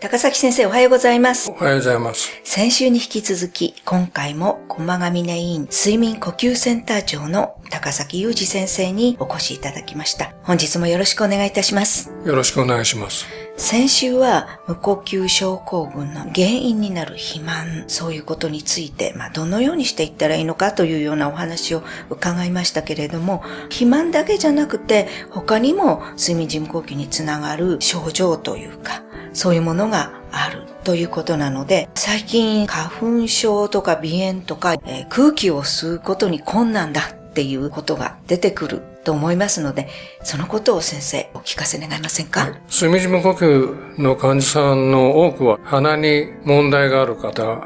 高崎先生おはようございます。おはようございます。先週に引き続き、今回も駒ヶ峰医院睡眠呼吸センター長の高崎裕二先生にお越しいただきました。本日もよろしくお願いいたします。よろしくお願いします。先週は無呼吸症候群の原因になる肥満、そういうことについて、まあ、どのようにしていったらいいのかというようなお話を伺いましたけれども、肥満だけじゃなくて、他にも睡眠時無呼吸につながる症状というか、そういうものがあるということなので、最近花粉症とか鼻炎とか、えー空気を吸うことに困難だっていうことが出てくると思いますので、そのことを先生お聞かせ願いませんか、睡眠時無呼吸の患者さんの多くは鼻に問題がある方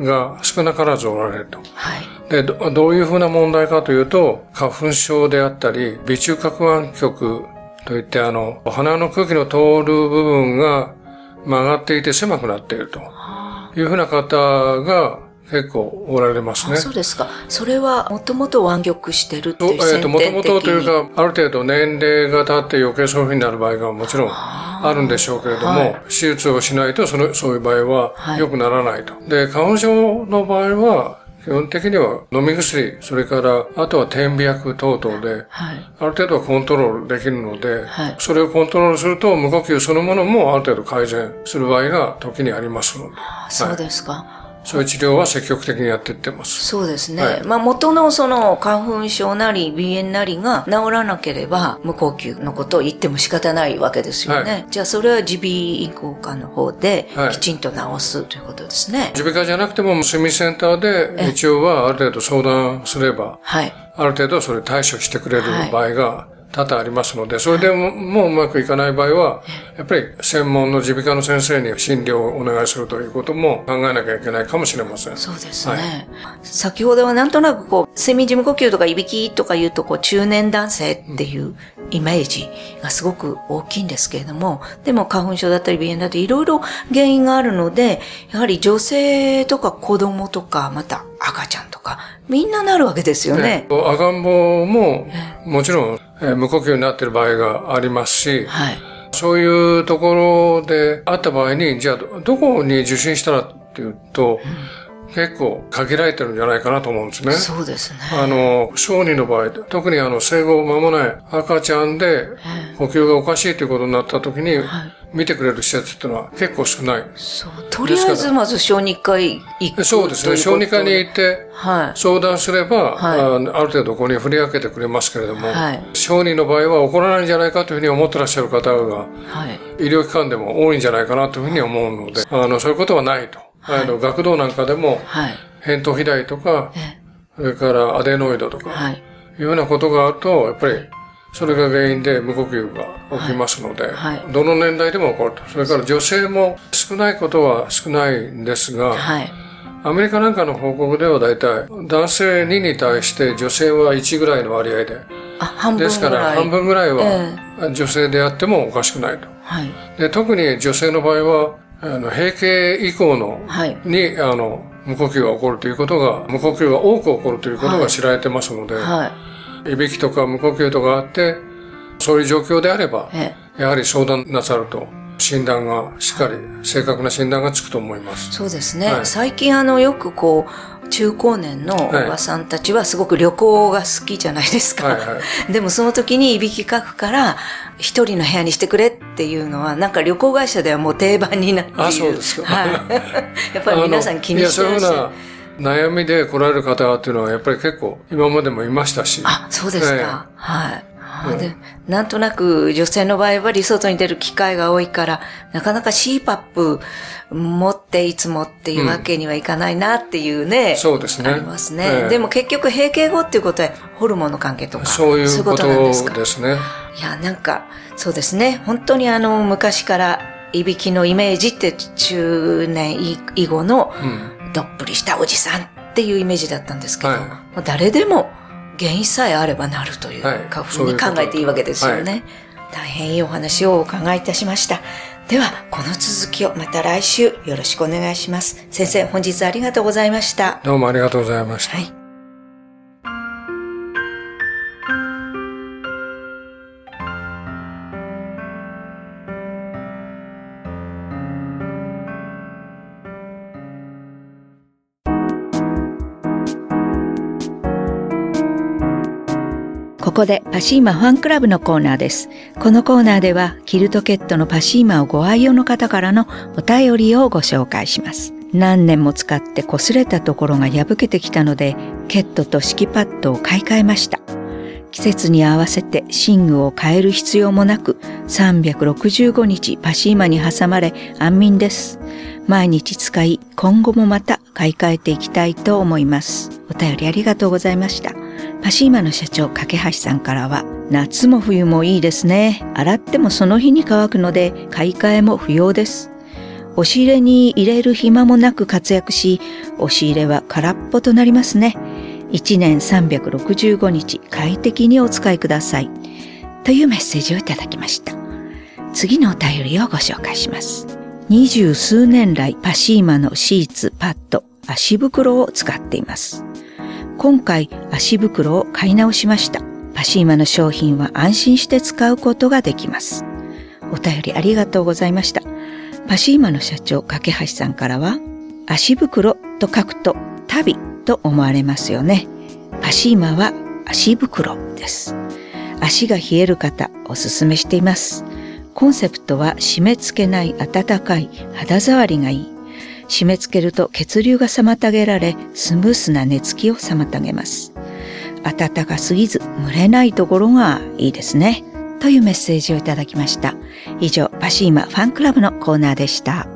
が少なからずおられると。はい。で、どどういうふうな問題かというと、花粉症であったり、微中核湾極といって、あの、鼻の空気の通る部分が曲がっていて狭くなっているというふうな方が結構おられますねあ。そうですか。それはもともと湾曲してるっていうとえっ、と、もと。もとというか、ある程度年齢が経って余計そういうふうになる場合がもちろんあるんでしょうけれども、はい手術をしないとその、そういう場合ははい良くならないと。で、花粉症の場合は、基本的には飲み薬、それから、あとは点鼻薬等々で、はい。ある程度はコントロールできるので、はいそれをコントロールすると無呼吸そのものもある程度改善する場合が時にありますので、あそうですか。そういう治療は積極的にやっていってます。そうですね。はいまあ元のその花粉症なり鼻炎なりが治らなければ無呼吸のことを言っても仕方ないわけですよね。はじゃあそれは耳鼻咽喉科の方ではいきちんと治すということですね。耳鼻科じゃなくても睡眠センターで一応はある程度相談すれば、はい。ある程度それ対処してくれる場合が多々ありますので、それでももううまくいかない場合は、やっぱり専門の耳鼻科の先生に診療をお願いするということも考えなきゃいけないかもしれません。そうですね。はい先ほどはなんとなくこう、睡眠時無呼吸とかいびきとか言うとこう、中年男性っていうイメージがすごく大きいんですけれども、でも花粉症だったり鼻炎だったりいろいろ原因があるので、やはり女性とか子供とか、また赤ちゃんとか、みんななるわけですよね。赤ん坊ももちろん、えー無呼吸になっている場合がありますし、はい。そういうところであった場合に、じゃあどどこに受診したらっていうと、結構限られてるんじゃないかなと思うんですね。そうですね。あの、小児の場合、特にあの、生後間もない赤ちゃんで呼吸がおかしいということになった時に、見てくれる施設っていうのは結構少ない。そう。とりあえずまず小児科医行くそうですね。小児科に行ってはい。相談すれば、はいあある程度ここに振り分けてくれますけれども、はい小児の場合は起こらないんじゃないかというふうに思ってらっしゃる方が、はい。医療機関でも多いんじゃないかなというふうに思うので、あの、そういうことはないと。あの、学童なんかでも、はい。扁桃肥大とか、えそれからアデノイドとか、はい。いうようなことがあると、やっぱり、それが原因で無呼吸が起きますので、はいどの年代でも起こると。それから女性も少ないことは少ないんですが、はい。アメリカなんかの報告では大体、男性2に対して女性は1ぐらいの割合で、ですかぐら半分ぐらいえは女性であってもおかしくないと。はい。で特に女性の場合は、あの閉経以降の、はいに、あの、無呼吸が起こるということが、無呼吸が多く起こるということが知られてますので、はい。いびきとか無呼吸とかあって、そういう状況であれば、ええ。やはり相談なさると、診断がしっかり、正確な診断がつくと思います。そうですね。はい最近あの、よくこう、中高年のおばさんたちはすごく旅行が好きじゃないですか。はいはでもその時にいびきかくから、一人の部屋にしてくれっていうのは、なんか旅行会社ではもう定番になっている。あそうですかはい。やっぱり皆さん気にしてらっしゃる。あのいや、そういうな悩みで来られる方っていうのは、やっぱり結構今までもいましたし。あ、そうですええか。はい。なんとなく女性の場合はリ外に出る機会が多いから、なかなか CPAP 持っていつもっていうわけにはいかないなっていうね。そうですねありますね。ええでも結局閉経後っていうことはホルモンの関係とか。そういうことなんですか？ですね。いや、なんか、そうですね。本当にあの、昔から、いびきのイメージって中年以後のうん。どっぷりしたおじさんっていうイメージだったんですけど、はいもう誰でも原因さえあればなるというふうに考えていいわけですよね。大変いいお話をお伺いいたしました。では、この続きをまた来週よろしくお願いします。先生、本日ありがとうございました。どうもありがとうございました。はい。ここでパシーマファンクラブのコーナーです。このコーナーではキルトケットのパシーマをご愛用の方からのお便りをご紹介します。何年も使って擦れたところが破けてきたので、ケットと敷きパッドを買い替えました。季節に合わせて寝具を変える必要もなく、365日パシーマに挟まれ安眠です。毎日使い、今後もまた買い替えていきたいと思います。お便りありがとうございました。パシーマの社長、架橋さんからは、夏も冬もいいですね。洗ってもその日に乾くので、買い替えも不要です。押し入れに入れる暇もなく活躍し、押し入れは空っぽとなりますね。1年365日快適にお使いください。というメッセージをいただきました。次のお便りをご紹介します。二十数年来パシーマのシーツ、パッド、足袋を使っています。今回足袋を買い直しました。パシーマの商品は安心して使うことができます。お便りありがとうございました。パシーマの社長、架橋さんからは、足袋と書くと旅と思われますよね。パシーマは足袋です。足が冷える方、おすすめしています。コンセプトは締め付けない暖かい肌触りがいい。締め付けると血流が妨げられ、スムースな寝つきを妨げます。暖かすぎず蒸れないところがいいですね。というメッセージをいただきました。以上、パシーマファンクラブのコーナーでした。